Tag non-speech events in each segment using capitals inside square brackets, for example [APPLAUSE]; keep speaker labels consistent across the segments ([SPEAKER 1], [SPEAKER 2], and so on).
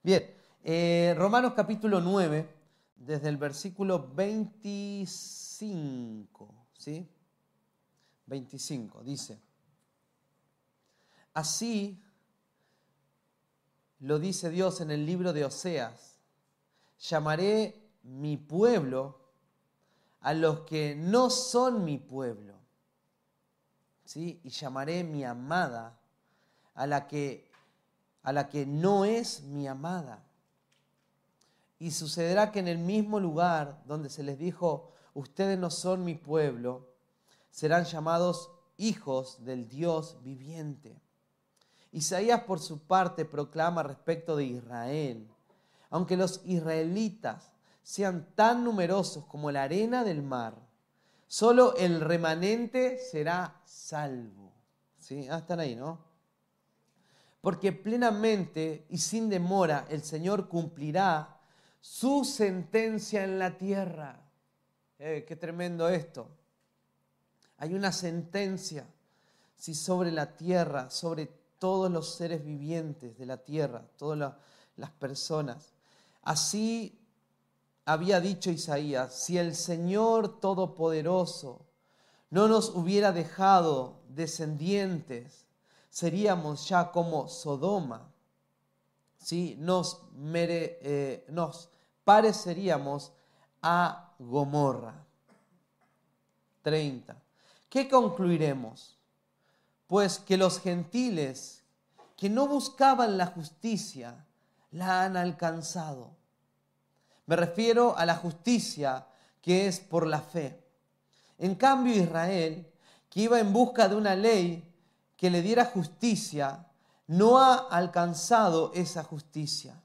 [SPEAKER 1] Bien, eh, Romanos capítulo 9, desde el versículo 25, ¿sí? 25, dice, así lo dice Dios en el libro de Oseas, llamaré mi pueblo a los que no son mi pueblo, ¿sí? Y llamaré mi amada a la que, a la que no es mi amada. Y sucederá que en el mismo lugar donde se les dijo, ustedes no son mi pueblo, serán llamados hijos del Dios viviente. Isaías por su parte proclama respecto de Israel, aunque los israelitas sean tan numerosos como la arena del mar, solo el remanente será salvo. ¿Sí? Ah, están ahí, ¿no? Porque plenamente y sin demora el Señor cumplirá su sentencia en la tierra. Eh, qué tremendo esto. Hay una sentencia si sobre la tierra, sobre todos los seres vivientes de la tierra, todas las personas. Así había dicho Isaías, si el Señor Todopoderoso no nos hubiera dejado descendientes, seríamos ya como Sodoma. ¿sí? Nos, eh, nos pareceríamos a Gomorra. 30. ¿Qué concluiremos? Pues que los gentiles que no buscaban la justicia la han alcanzado. Me refiero a la justicia que es por la fe. En cambio Israel, que iba en busca de una ley que le diera justicia, no ha alcanzado esa justicia.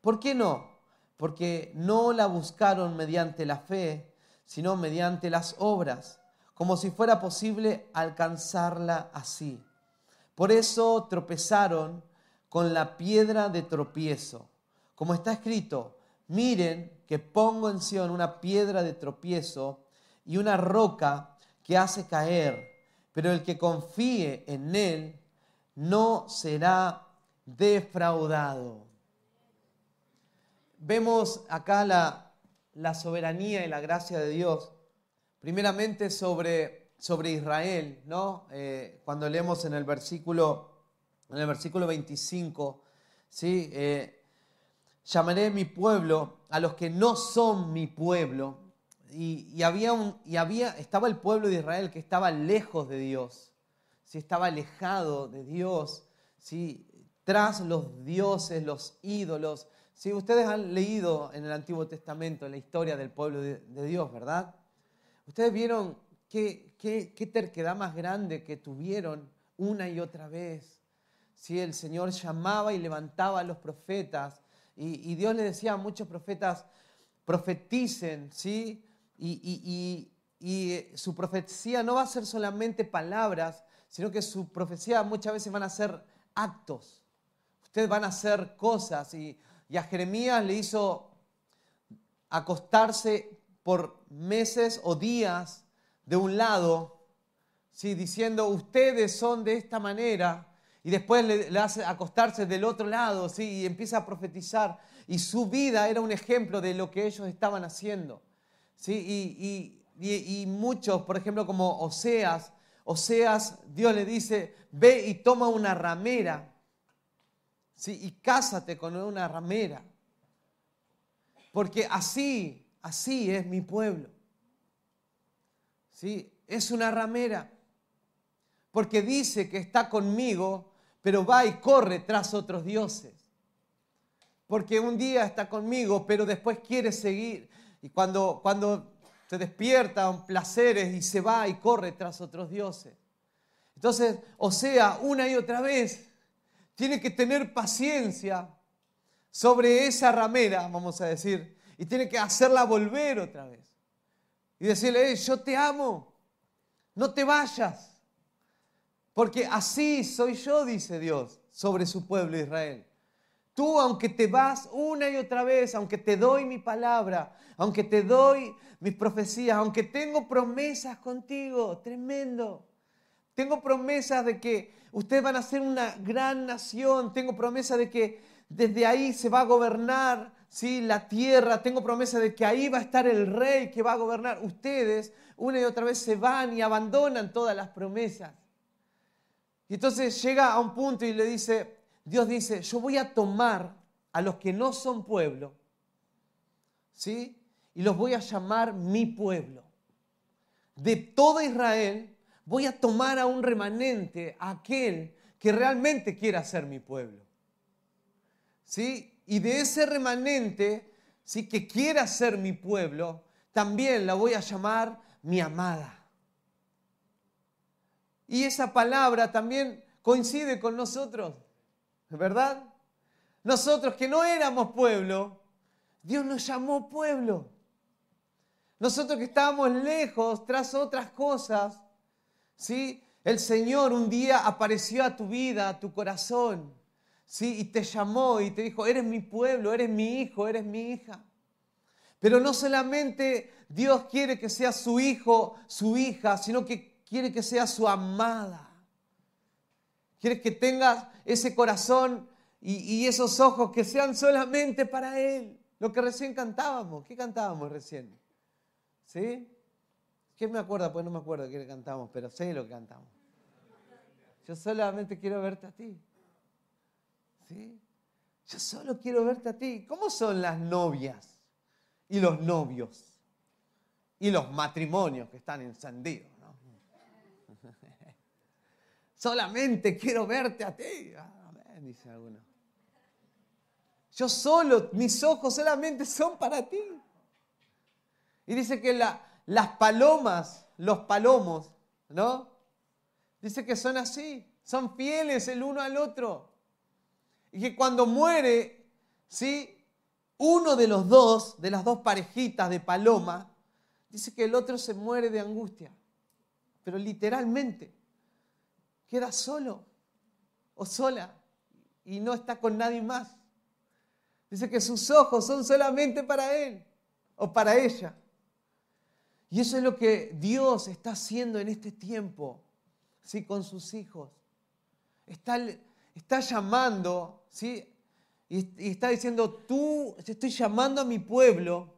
[SPEAKER 1] ¿Por qué no? Porque no la buscaron mediante la fe, sino mediante las obras como si fuera posible alcanzarla así. Por eso tropezaron con la piedra de tropiezo. Como está escrito, miren que pongo en Sion una piedra de tropiezo y una roca que hace caer, pero el que confíe en él no será defraudado. Vemos acá la, soberanía y la gracia de Dios primeramente sobre, sobre Israel, ¿no? Eh, cuando leemos en el versículo, en el versículo 25, ¿sí? Eh, llamaré mi pueblo a los que no son mi pueblo. Y, había un, y había, estaba el pueblo de Israel que estaba lejos de Dios, ¿sí? estaba alejado de Dios, ¿sí? tras los dioses, los ídolos. ¿sí? Ustedes han leído en el Antiguo Testamento la historia del pueblo de, Dios, ¿verdad? Ustedes vieron qué, qué, terquedad más grande que tuvieron una y otra vez. Si el Señor llamaba y levantaba a los profetas y, Dios le decía a muchos profetas, profeticen, ¿sí? Y, y, su profecía no va a ser solamente palabras, sino que su profecía muchas veces van a ser actos. Ustedes van a hacer cosas. Y, a Jeremías le hizo acostarse por meses o días de un lado, ¿sí? diciendo ustedes son de esta manera, y después le, hace acostarse del otro lado ¿sí? y empieza a profetizar. Y su vida era un ejemplo de lo que ellos estaban haciendo. Y, muchos, por ejemplo, como Oseas, Oseas, Dios le dice, ve y toma una ramera ¿sí? y cásate con una ramera. Porque así Así es mi pueblo. ¿Sí? Es una ramera. Porque dice que está conmigo, pero va y corre tras otros dioses. Porque un día está conmigo, pero después quiere seguir. Y cuando, cuando se despierta placeres y se va y corre tras otros dioses. Entonces, o sea, una y otra vez, tiene que tener paciencia sobre esa ramera, vamos a decir, y tiene que hacerla volver otra vez. Y decirle, yo te amo, no te vayas. Porque así soy yo, dice Dios, sobre su pueblo Israel. Tú, aunque te vas una y otra vez, aunque te doy mi palabra, aunque te doy mis profecías, aunque tengo promesas contigo, tremendo. Tengo promesas de que ustedes van a ser una gran nación. Tengo promesa de que desde ahí se va a gobernar ¿sí? la tierra. Tengo promesa de que ahí va a estar el rey que va a gobernar. Ustedes una y otra vez se van y abandonan todas las promesas. Y entonces llega a un punto y le dice, Dios dice, yo voy a tomar a los que no son pueblo, ¿sí? Y los voy a llamar mi pueblo. De todo Israel voy a tomar a un remanente, a aquel que realmente quiera ser mi pueblo. ¿Sí? Y de ese remanente, ¿sí? que quiera ser mi pueblo, también la voy a llamar mi amada. Y esa palabra también coincide con nosotros, ¿verdad? Nosotros que no éramos pueblo, Dios nos llamó pueblo. Nosotros que estábamos lejos tras otras cosas, ¿sí? El Señor un día apareció a tu vida, a tu corazón, ¿sí? Y te llamó y te dijo, eres mi pueblo, eres mi hijo, eres mi hija. Pero no solamente Dios quiere que sea su hijo, su hija, sino que quiere que sea su amada. Quiere que tengas ese corazón y, y esos ojos que sean solamente para Él. Lo que recién cantábamos. ¿Qué cantábamos recién? ¿Sí? ¿Quién me acuerda? Pues no me acuerdo qué cantamos, pero sé lo que cantamos. Yo solamente quiero verte a ti. ¿Sí? Yo solo quiero verte a ti. ¿Cómo son las novias y los novios y los matrimonios que están encendidos? Solamente quiero verte a ti. Amén, dice alguno. Yo solo, mis ojos solamente son para ti. Y dice que las palomas, los palomos, ¿no? Dice que son así, son fieles el uno al otro. Y que cuando muere, ¿sí? Uno de los dos, de las dos parejitas de paloma, dice que el otro se muere de angustia. Pero literalmente, queda solo o sola y no está con nadie más. Dice que sus ojos son solamente para él o para ella. Y eso es lo que Dios está haciendo en este tiempo, ¿sí? Con sus hijos. Está, está llamando, ¿sí? Y, está diciendo, tú, estoy llamando a mi pueblo,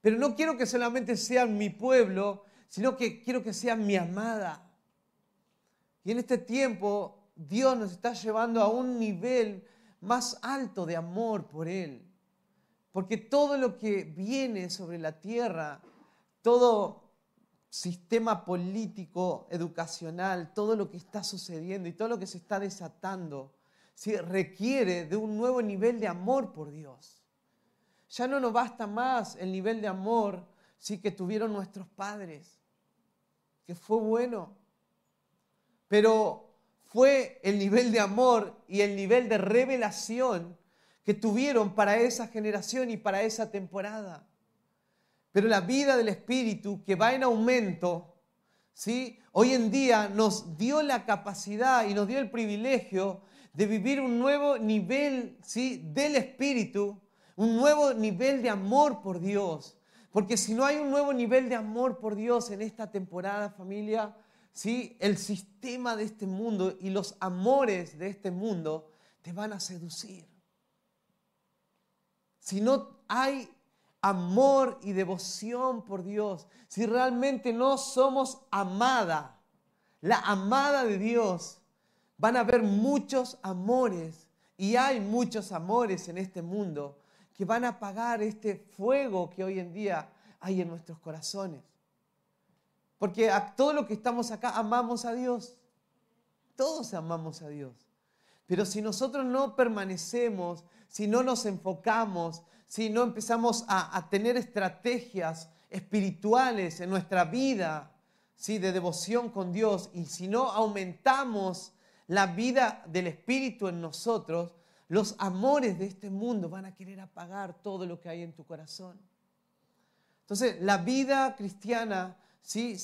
[SPEAKER 1] pero no quiero que solamente sean mi pueblo, sino que quiero que sean mi amada. Y en este tiempo Dios nos está llevando a un nivel más alto de amor por Él. Porque todo lo que viene sobre la tierra todo sistema político, educacional, todo lo que está sucediendo y todo lo que se está desatando, requiere de un nuevo nivel de amor por Dios. Ya no nos basta más el nivel de amor ¿sí? que tuvieron nuestros padres, que fue bueno, pero fue el nivel de amor y el nivel de revelación que tuvieron para esa generación y para esa temporada. Pero la vida del Espíritu que va en aumento, ¿sí? hoy en día nos dio la capacidad y nos dio el privilegio de vivir un nuevo nivel ¿sí? del Espíritu, un nuevo nivel de amor por Dios. Porque si no hay un nuevo nivel de amor por Dios en esta temporada, familia, ¿sí? el sistema de este mundo y los amores de este mundo te van a seducir. Si no hay amor y devoción por Dios, si realmente no somos amada, la amada de Dios, van a haber muchos amores y hay muchos amores en este mundo que van a apagar este fuego que hoy en día hay en nuestros corazones. Porque a todo lo que estamos acá amamos a Dios. Todos amamos a Dios. Pero si nosotros no permanecemos, si no nos enfocamos, si no empezamos a, tener estrategias espirituales en nuestra vida, ¿sí? de devoción con Dios, y si no aumentamos la vida del Espíritu en nosotros, los amores de este mundo van a querer apagar todo lo que hay en tu corazón. Entonces, la vida cristiana ¿sí?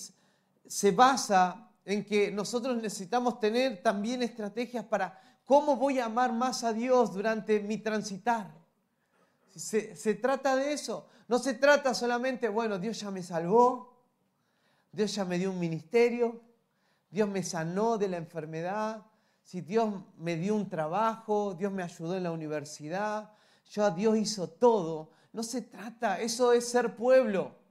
[SPEAKER 1] se basa en que nosotros necesitamos tener también estrategias para cómo voy a amar más a Dios durante mi transitar. Se, trata de eso. No se trata solamente, bueno, Dios ya me salvó, Dios ya me dio un ministerio, Dios me sanó de la enfermedad, si Dios me dio un trabajo, Dios me ayudó en la universidad, ya Dios hizo todo. No se trata, eso es ser pueblo.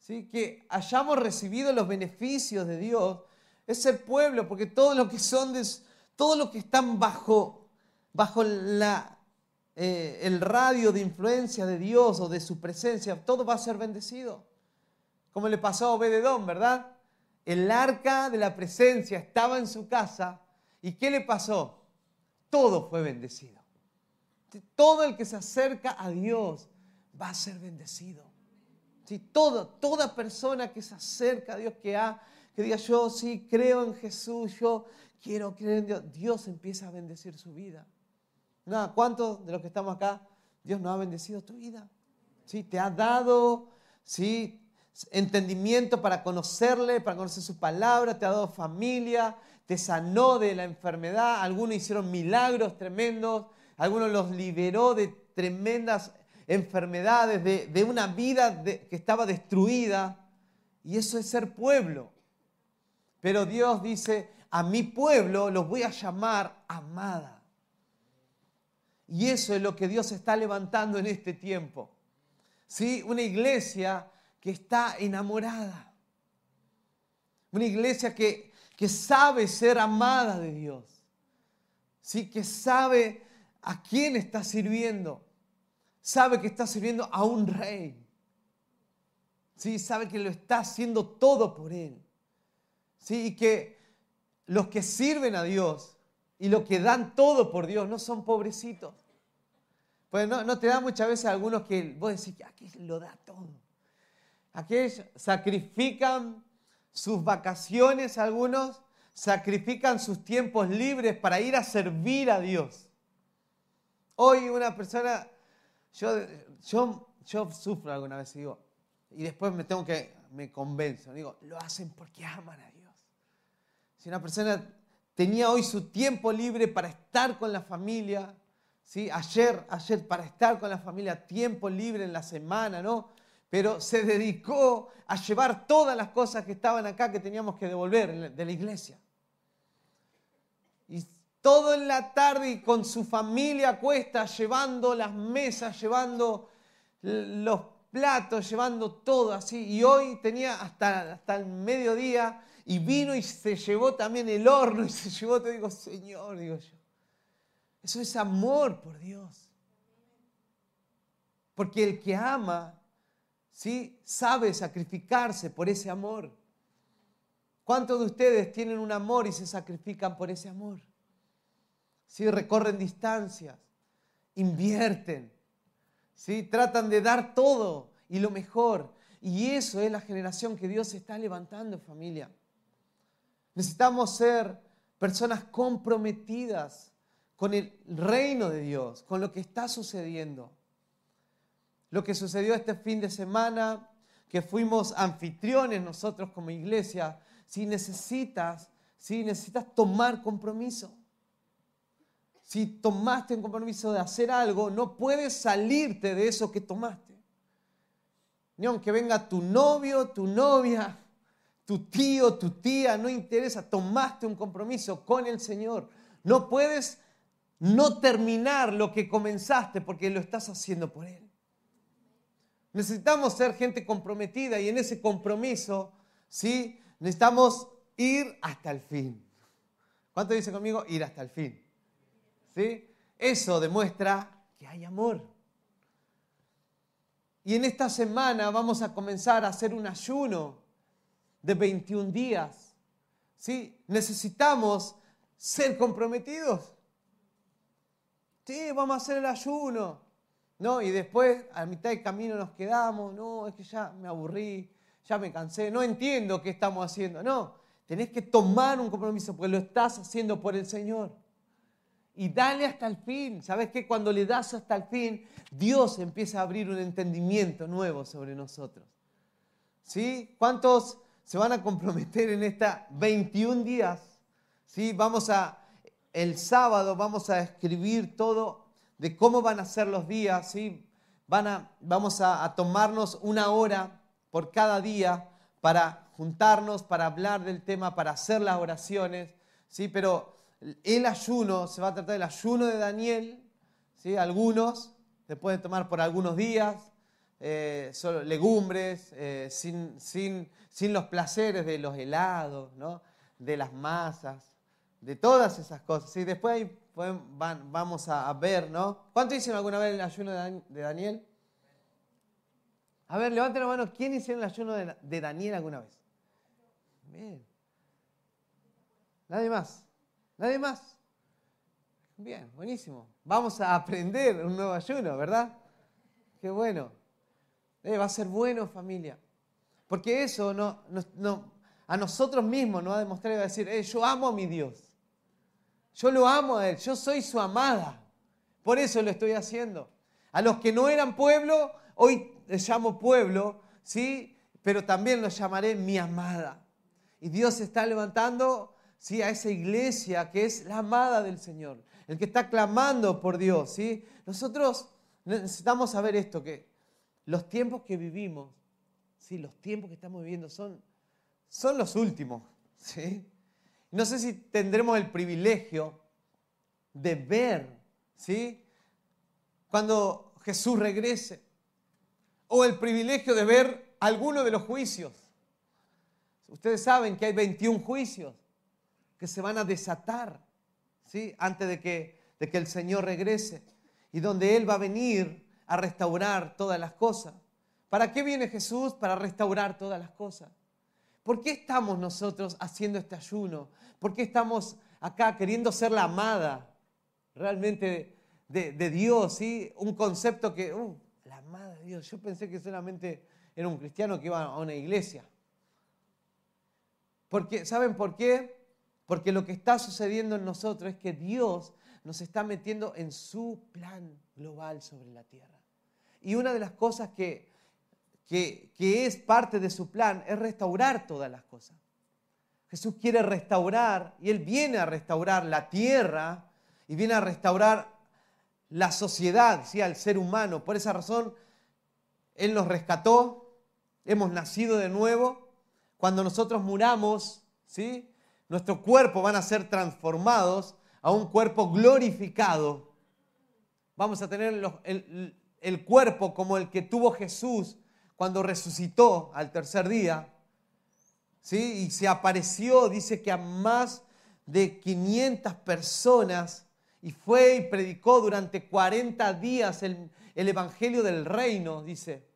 [SPEAKER 1] ¿Sí? Que hayamos recibido los beneficios de Dios es ser pueblo, porque todo lo que son, todo lo que están bajo, bajo eh, el radio de influencia de Dios o de su presencia, todo va a ser bendecido. Como le pasó a Obededón, ¿verdad? El arca de la presencia estaba en su casa y ¿qué le pasó? Todo fue bendecido. Todo el que se acerca a Dios va a ser bendecido. ¿Sí? Todo, toda persona que se acerca a Dios, que ha que diga yo sí creo en Jesús, yo quiero creer en Dios, Dios empieza a bendecir su vida. ¿cuántos de los que estamos acá, Dios no ha bendecido tu vida? ¿Sí? Te ha dado ¿sí? entendimiento para conocerle, para conocer su palabra, te ha dado familia, te sanó de la enfermedad, algunos hicieron milagros tremendos, algunos los liberó de tremendas enfermedades, de, una vida que estaba destruida. Y eso es ser pueblo. Pero Dios dice, a mi pueblo los voy a llamar amada. Y eso es lo que Dios está levantando en este tiempo. ¿Sí? Una iglesia que está enamorada. Una iglesia que, que sabe ser amada de Dios. ¿Sí? Que sabe a quién está sirviendo. Sabe que está sirviendo a un rey. ¿Sí? Sabe que lo está haciendo todo por él. ¿sí? Y que los que sirven a Dios y los que dan todo por Dios no son pobrecitos. Pues no, no te da muchas veces algunos que vos decís que aquí lo da todo. Aquellos sacrifican sus vacaciones, algunos sacrifican sus tiempos libres para ir a servir a Dios. Hoy una persona, yo, yo, yo sufro alguna vez y digo, y después me tengo que, me convenzo, digo, lo hacen porque aman a Dios. Si una persona tenía hoy su tiempo libre para estar con la familia, ¿sí? ayer, ayer para estar con la familia, tiempo libre en la semana, ¿no? Pero se dedicó a llevar todas las cosas que estaban acá que teníamos que devolver de la iglesia. Y todo en la tarde y con su familia cuesta, llevando las mesas, llevando los platos, llevando todo así. Y hoy tenía hasta, hasta el mediodía y vino y se llevó también el horno y se llevó, te digo, Señor, digo yo. Eso es amor por Dios. Porque el que ama, ¿sí? Sabe sacrificarse por ese amor. ¿Cuántos de ustedes tienen un amor y se sacrifican por ese amor? ¿Sí? Recorren distancias, invierten, ¿sí? Tratan de dar todo y lo mejor. Y eso es la generación que Dios está levantando, familia. Necesitamos ser personas comprometidas con el reino de Dios, con lo que está sucediendo. Lo que sucedió este fin de semana, que fuimos anfitriones nosotros como iglesia, si necesitas, si necesitas tomar compromiso. Si tomaste un compromiso de hacer algo, no puedes salirte de eso que tomaste. Ni aunque venga tu novio, tu novia, tu tío, tu tía, no interesa, tomaste un compromiso con el Señor. No puedes no terminar lo que comenzaste porque lo estás haciendo por Él. Necesitamos ser gente comprometida y en ese compromiso, ¿sí? Necesitamos ir hasta el fin. ¿Cuánto dice conmigo? Ir hasta el fin. ¿Sí? Eso demuestra que hay amor. Y en esta semana vamos a comenzar a hacer un ayuno de 21 días. ¿Sí? Necesitamos ser comprometidos. Sí, vamos a hacer el ayuno. No, y después a mitad de camino nos quedamos. No, es que ya me aburrí, ya me cansé, no entiendo qué estamos haciendo. No, tenés que tomar un compromiso porque lo estás haciendo por el Señor. Y dale hasta el fin. ¿Sabes qué? Cuando le das hasta el fin, Dios empieza a abrir un entendimiento nuevo sobre nosotros. ¿Sí? ¿Cuántos se van a comprometer en esta 21 días. ¿sí? Vamos a, el sábado vamos a escribir todo de cómo van a ser los días. ¿sí? Van a, vamos a, tomarnos una hora por cada día para juntarnos para hablar del tema, para hacer las oraciones, ¿sí? pero el ayuno, se va a tratar del ayuno de Daniel, ¿sí? algunos se pueden tomar por algunos días, eh, legumbres, eh, sin, sin, sin, los placeres de los helados, ¿no? de las masas, de todas esas cosas. ¿sí? Después ahí van, vamos a, ver, ¿no? ¿Cuánto hicieron alguna vez el ayuno de Daniel? A ver, levanten la mano. ¿Quién hicieron el ayuno de, Daniel alguna vez? Bien. Nadie más. Nadie más. Bien, buenísimo. Vamos a aprender un nuevo ayuno, ¿verdad? Qué bueno. Eh, va a ser bueno, familia. Porque eso no, no, a nosotros mismos nos va a demostrar y va a decir, eh, yo amo a mi Dios. Yo lo amo a Él. Yo soy su amada. Por eso lo estoy haciendo. A los que no eran pueblo, hoy les llamo pueblo, ¿sí? Pero también los llamaré mi amada. Y Dios está levantando, ¿sí? A esa iglesia que es la amada del Señor, el que está clamando por Dios, ¿sí? Nosotros necesitamos saber esto, que los tiempos que vivimos, ¿sí? Los tiempos que estamos viviendo son, son los últimos, ¿sí? No sé si tendremos el privilegio de ver, ¿sí? Cuando Jesús regrese o el privilegio de ver alguno de los juicios. Ustedes saben que hay 21 juicios que se van a desatar ¿sí? antes de que, de que el Señor regrese y donde Él va a venir a restaurar todas las cosas. ¿Para qué viene Jesús? Para restaurar todas las cosas. ¿Por qué estamos nosotros haciendo este ayuno? ¿Por qué estamos acá queriendo ser la amada realmente de, Dios? ¿sí? Un concepto que, uh, Madre Dios, yo pensé que solamente era un cristiano que iba a una iglesia. Porque, ¿Saben por qué? Porque lo que está sucediendo en nosotros es que Dios nos está metiendo en su plan global sobre la tierra. Y una de las cosas que, que, es parte de su plan es restaurar todas las cosas. Jesús quiere restaurar y Él viene a restaurar la tierra y viene a restaurar la sociedad, ¿sí? al ser humano. Por esa razón, Él nos rescató, hemos nacido de nuevo. Cuando nosotros muramos, ¿sí? Nuestros cuerpos van a ser transformados a un cuerpo glorificado. Vamos a tener el, el cuerpo como el que tuvo Jesús cuando resucitó al tercer día. ¿sí? Y se apareció, dice que a más de 500 personas y fue y predicó durante 40 días el, Evangelio del Reino, dice,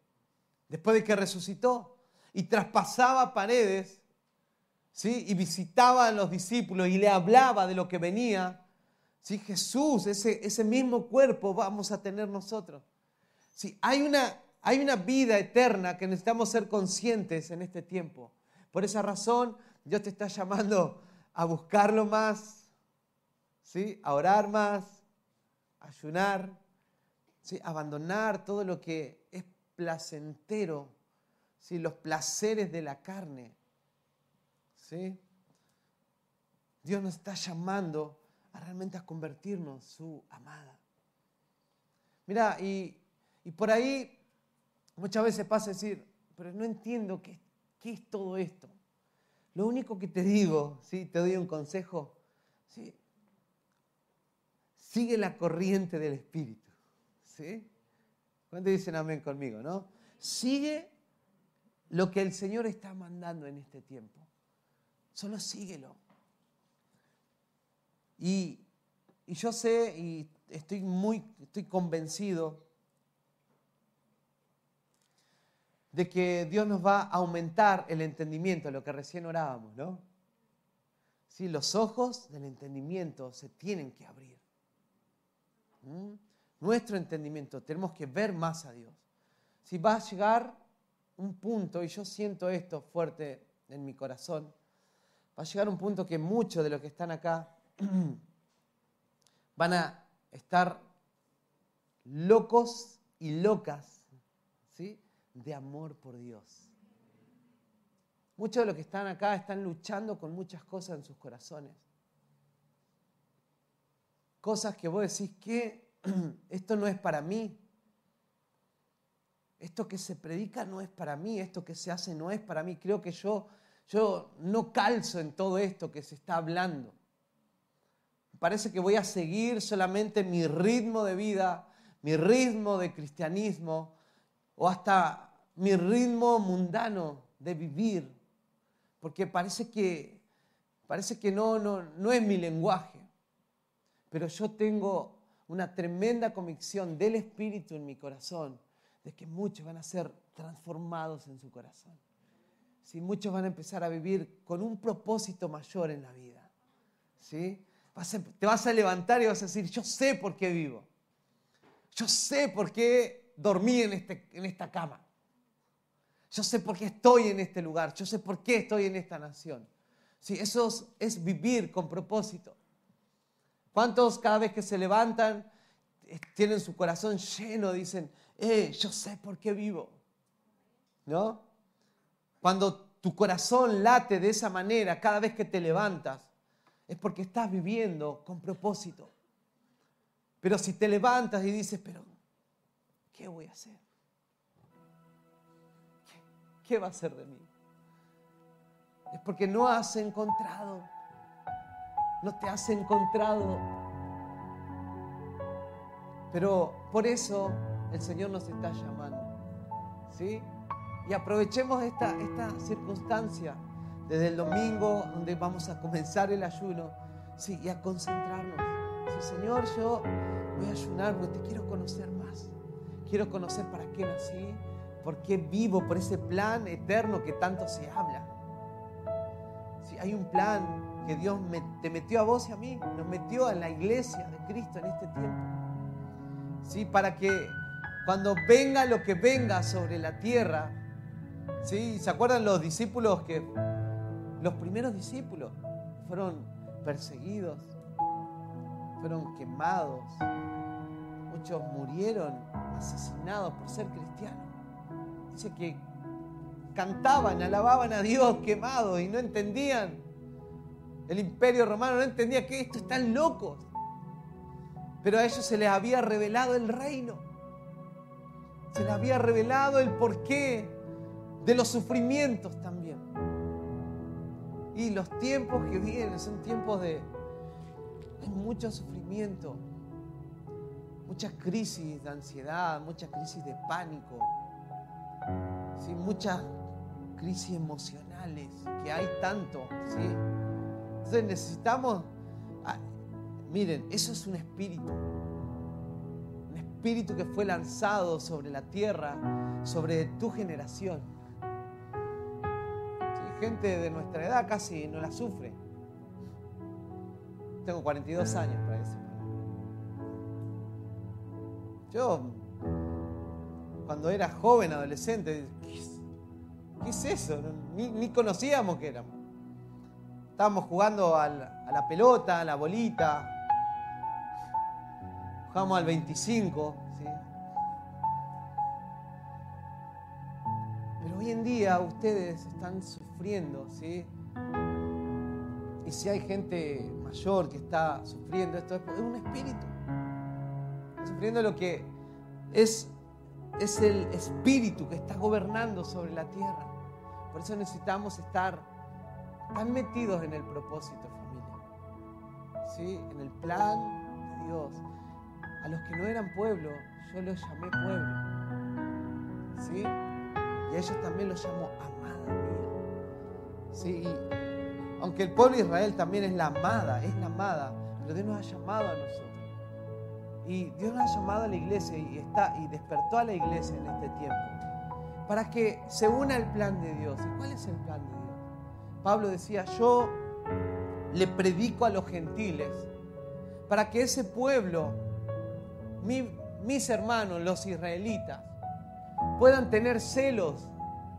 [SPEAKER 1] después de que resucitó. Y traspasaba paredes, ¿sí? Y visitaba a los discípulos y le hablaba de lo que venía. ¿Sí? Jesús, ese, ese mismo cuerpo vamos a tener nosotros. ¿Sí? Hay, una, hay una vida eterna que necesitamos ser conscientes en este tiempo. Por esa razón, Dios te está llamando a buscarlo más, ¿sí? a orar más, a ayunar, ¿sí? abandonar todo lo que es placentero, ¿sí? los placeres de la carne. ¿Sí? Dios nos está llamando a realmente a convertirnos su amada. Mira, y, por ahí muchas veces pasa a decir, pero no entiendo qué, qué es todo esto. Lo único que te digo, ¿sí? te doy un consejo, ¿sí? Sigue la corriente del Espíritu. ¿Sí? ¿Cuántos dicen amén conmigo, no? Sigue lo que el Señor está mandando en este tiempo. Solo síguelo. Y, y yo sé y estoy muy estoy convencido de que Dios nos va a aumentar el entendimiento, lo que recién orábamos, ¿no? Sí, los ojos del entendimiento se tienen que abrir. ¿Mm? Nuestro entendimiento, tenemos que ver más a Dios. Si va a llegar un punto, y yo siento esto fuerte en mi corazón, va a llegar un punto que muchos de los que están acá [CLEARS THROAT] van a estar locos y locas ¿sí? de amor por Dios. Muchos de los que están acá están luchando con muchas cosas en sus corazones cosas que vos decís que [CLEARS THROAT] esto no es para mí. Esto que se predica no es para mí, esto que se hace no es para mí. Creo que yo yo no calzo en todo esto que se está hablando. Parece que voy a seguir solamente mi ritmo de vida, mi ritmo de cristianismo o hasta mi ritmo mundano de vivir, porque parece que, parece que no, no, no es mi lenguaje, pero yo tengo una tremenda convicción del Espíritu en mi corazón de que muchos van a ser transformados en su corazón. Si muchos van a empezar a vivir con un propósito mayor en la vida. ¿sí? te vas a levantar y vas a decir, yo sé por qué vivo. Yo sé por qué dormí en, este, en esta cama. Yo sé por qué estoy en este lugar. Yo sé por qué estoy en esta nación. Sí, eso es, vivir con propósito. ¿Cuántos cada vez que se levantan eh, tienen su corazón lleno, dicen, eh, yo sé por qué vivo? ¿No? Cuando tu corazón late de esa manera cada vez que te levantas, es porque estás viviendo con propósito. Pero si te levantas y dices, pero, ¿qué voy a hacer? ¿qué va a ser de mí? Es porque no has encontrado, no te has encontrado. Pero por eso el Señor nos está llamando. ¿Sí? Y aprovechemos esta, esta circunstancia desde el domingo donde vamos a comenzar el ayuno. Sí, y a concentrarnos. Sí, Señor, yo voy a ayunar porque te quiero conocer más. Quiero conocer para qué nací, ¿Por qué vivo por ese plan eterno que tanto se habla? Si hay un plan que Dios te metió a vos y a mí, nos metió en la iglesia de Cristo en este tiempo. ¿Sí? Para que cuando venga lo que venga sobre la tierra, ¿sí? ¿se acuerdan los discípulos que, los primeros discípulos fueron perseguidos, fueron quemados, muchos murieron asesinados por ser cristianos? Dice que cantaban, alababan a Dios quemados y no entendían. El imperio romano no entendía que esto están locos. Pero a ellos se les había revelado el reino. Se les había revelado el porqué de los sufrimientos también. Y los tiempos que vienen son tiempos de... Hay mucho sufrimiento, muchas crisis de ansiedad, muchas crisis de pánico, ¿sí? muchas crisis emocionales, que hay tanto. ¿sí? Entonces necesitamos, ah, miren, eso es un espíritu, un espíritu que fue lanzado sobre la tierra, sobre tu generación. Gente de nuestra edad casi no la sufre. Tengo 42 años para decir. Yo cuando era joven, adolescente, ¿qué es, eso? Ni, conocíamos qué éramos. Estábamos jugando a la pelota, a la bolita, jugábamos al 25, Pero hoy en día ustedes están sufriendo, ¿sí? Y si hay gente mayor que está sufriendo esto, es un espíritu. Sufriendo lo que es es el espíritu que está gobernando sobre la tierra. Por eso necesitamos estar tan metidos en el propósito, familia. ¿Sí? En el plan de Dios. A los que no eran pueblo, yo los llamé pueblo. ¿Sí? Y a ellos también los llamo amada mía. ¿Sí? aunque el pueblo de Israel también es la amada, es la amada, pero Dios nos ha llamado a nosotros. Y Dios nos ha llamado a la iglesia y, está, y despertó a la iglesia en este tiempo para que se una el plan de Dios. ¿Y cuál es el plan de Dios? Pablo decía, yo le predico a los gentiles para que ese pueblo, mis hermanos, los israelitas, puedan tener celos,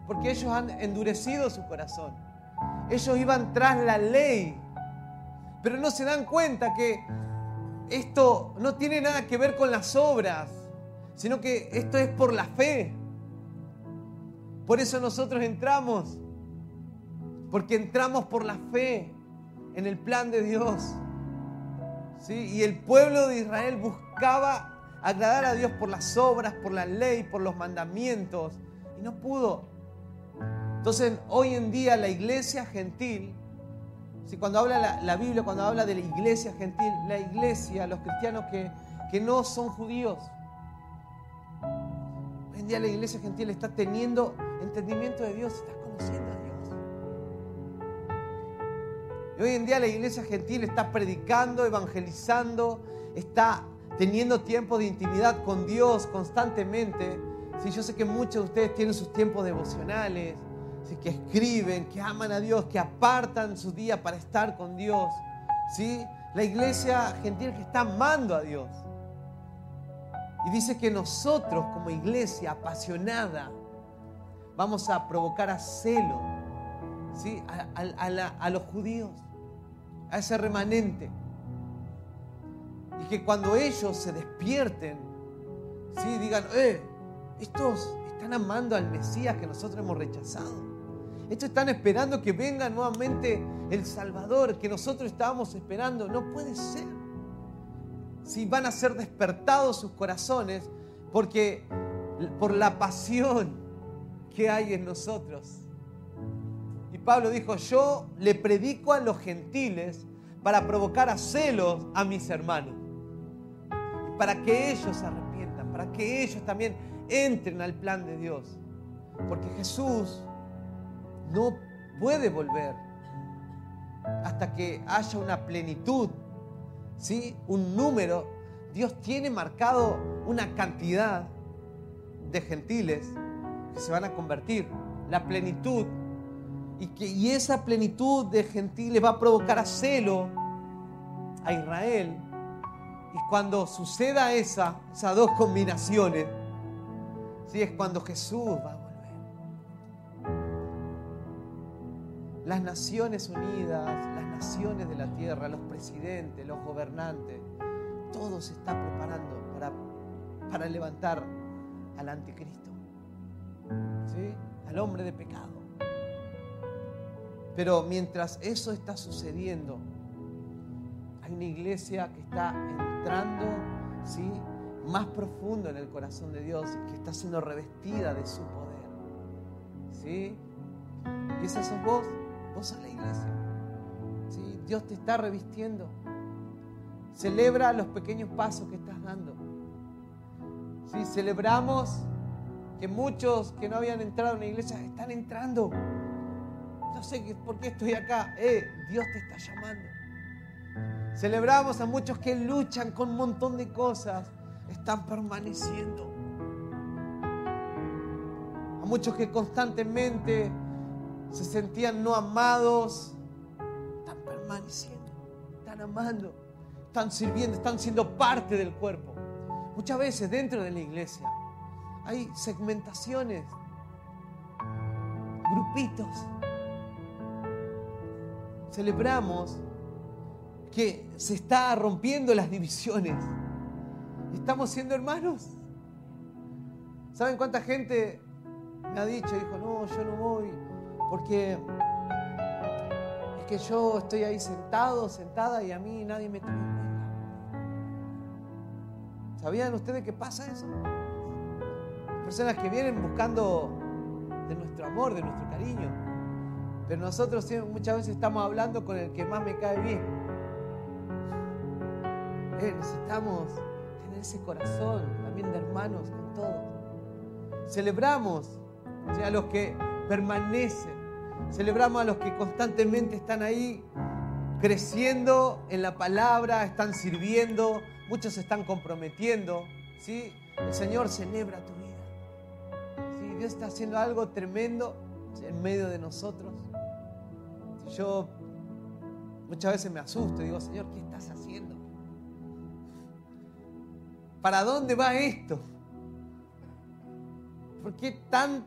[SPEAKER 1] porque ellos han endurecido su corazón. Ellos iban tras la ley, pero no se dan cuenta que esto no tiene nada que ver con las obras, sino que esto es por la fe. Por eso nosotros entramos, porque entramos por la fe en el plan de Dios. ¿Sí? Y el pueblo de Israel buscaba agradar a Dios por las obras, por la ley, por los mandamientos, y no pudo. Entonces, hoy en día la iglesia gentil, si cuando habla la, Biblia, cuando habla de la iglesia gentil, la iglesia, los cristianos que, que no son judíos, hoy en día la iglesia gentil está teniendo entendimiento de Dios, está conociendo a Dios. Y hoy en día la iglesia gentil está predicando, evangelizando, está teniendo tiempo de intimidad con Dios constantemente. Sí, yo sé que muchos de ustedes tienen sus tiempos devocionales, ¿sí? que escriben, que aman a Dios, que apartan su día para estar con Dios. ¿sí? La iglesia gentil que está amando a Dios. Y dice que nosotros como iglesia apasionada vamos a provocar a celo ¿sí? a los judíos a ese remanente. Y que cuando ellos se despierten, ¿sí? digan, eh, estos están amando al Mesías que nosotros hemos rechazado. Estos están esperando que venga nuevamente el Salvador que nosotros estábamos esperando. No puede ser. Si van a ser despertados sus corazones porque por la pasión que hay en nosotros Pablo dijo, yo le predico a los gentiles para provocar a celos a mis hermanos. Para que ellos se arrepientan, para que ellos también entren al plan de Dios. Porque Jesús no puede volver hasta que haya una plenitud, ¿sí? un número. Dios tiene marcado una cantidad de gentiles que se van a convertir. La plenitud y, que, esa plenitud de gentiles va a provocar a celo a Israel. Y cuando suceda esa, esas dos combinaciones, ¿sí? es cuando Jesús va a Las Naciones Unidas, las naciones de la tierra, los presidentes, los gobernantes, todo se está preparando para, para levantar al anticristo, ¿sí? al hombre de pecado. Pero mientras eso está sucediendo, hay una iglesia que está entrando, ¿sí? Más profundo en el corazón de Dios, que está siendo revestida de su poder. ¿Sí? Y esa sos vos, vos sos la iglesia. ¿Sí? Dios te está revistiendo. Celebra los pequeños pasos que estás dando. ¿Sí? Celebramos que muchos que no habían entrado en la iglesia están entrando no sé por qué estoy acá. Eh, Dios te está llamando. Celebramos a muchos que luchan con un montón de cosas, están permaneciendo. A muchos que constantemente se sentían no amados, están permaneciendo, están amando, están sirviendo, están siendo parte del cuerpo. Muchas veces dentro de la iglesia hay segmentaciones, grupitos celebramos que se está rompiendo las divisiones. Estamos siendo hermanos. ¿Saben cuánta gente me ha dicho? Dijo, no, yo no voy porque es que yo estoy ahí sentado, sentada y a mí nadie me toma en cuenta. ¿Sabían ustedes qué pasa eso? Personas que vienen buscando de nuestro amor, de nuestro cariño pero nosotros muchas veces estamos hablando con el que más me cae bien. Eh, necesitamos tener ese corazón también de hermanos con todos. Celebramos a los que permanecen. Celebramos a los que constantemente están ahí creciendo en la palabra, están sirviendo, muchos se están comprometiendo. ¿sí? El Señor celebra tu vida. ¿sí? Dios está haciendo algo tremendo en medio de nosotros. Yo muchas veces me asusto y digo, Señor, ¿qué estás haciendo? ¿Para dónde va esto? ¿Por qué tan,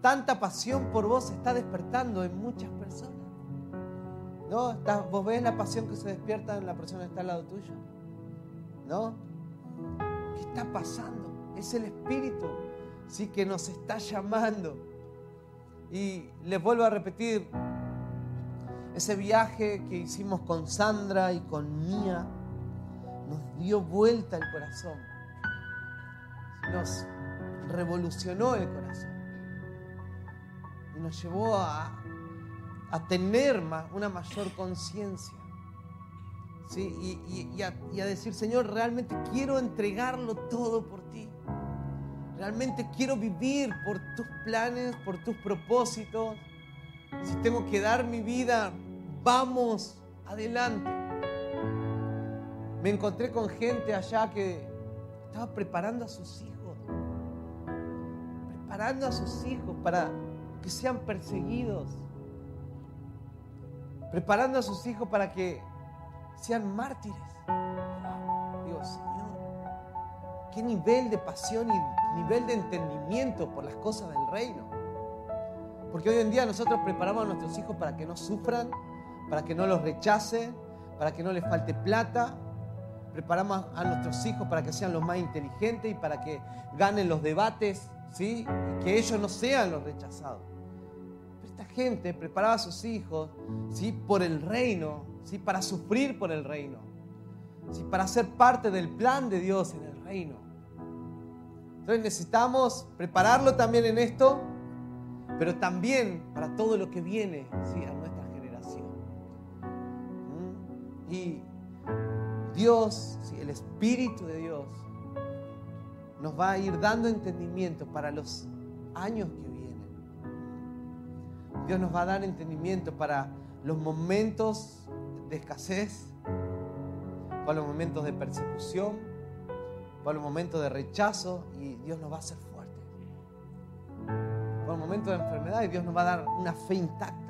[SPEAKER 1] tanta pasión por vos está despertando en muchas personas? ¿No? ¿Vos ves la pasión que se despierta en la persona que está al lado tuyo? ¿No? ¿Qué está pasando? Es el Espíritu, sí, que nos está llamando. Y les vuelvo a repetir, ese viaje que hicimos con Sandra y con Mía nos dio vuelta el corazón. Nos revolucionó el corazón. Nos llevó a, tener una mayor conciencia. ¿sí? Y a decir, Señor, realmente quiero entregarlo todo por ti. Realmente quiero vivir por tus planes, por tus propósitos. Si tengo que dar mi vida, vamos adelante. Me encontré con gente allá que estaba preparando a sus hijos. Preparando a sus hijos para que sean perseguidos. Preparando a sus hijos para que sean mártires. Dios, Señor, qué nivel de pasión y nivel de entendimiento por las cosas del reino. Porque hoy en día nosotros preparamos a nuestros hijos para que no sufran, para que no los rechacen, para que no les falte plata. Preparamos a nuestros hijos para que sean los más inteligentes y para que ganen los debates, ¿sí? Y que ellos no sean los rechazados. Pero esta gente preparaba a sus hijos, ¿sí? Por el reino, ¿sí? Para sufrir por el reino, ¿sí? Para ser parte del plan de Dios en el reino. Entonces necesitamos prepararlo también en esto, pero también para todo lo que viene ¿sí? a nuestra generación. ¿Mm? Y Dios, el Espíritu de Dios, nos va a ir dando entendimiento para los años que vienen. Dios nos va a dar entendimiento para los momentos de escasez, para los momentos de persecución, para los momentos de rechazo y Dios nos va a hacer fuertes. Para los momentos de enfermedad y Dios nos va a dar una fe intacta.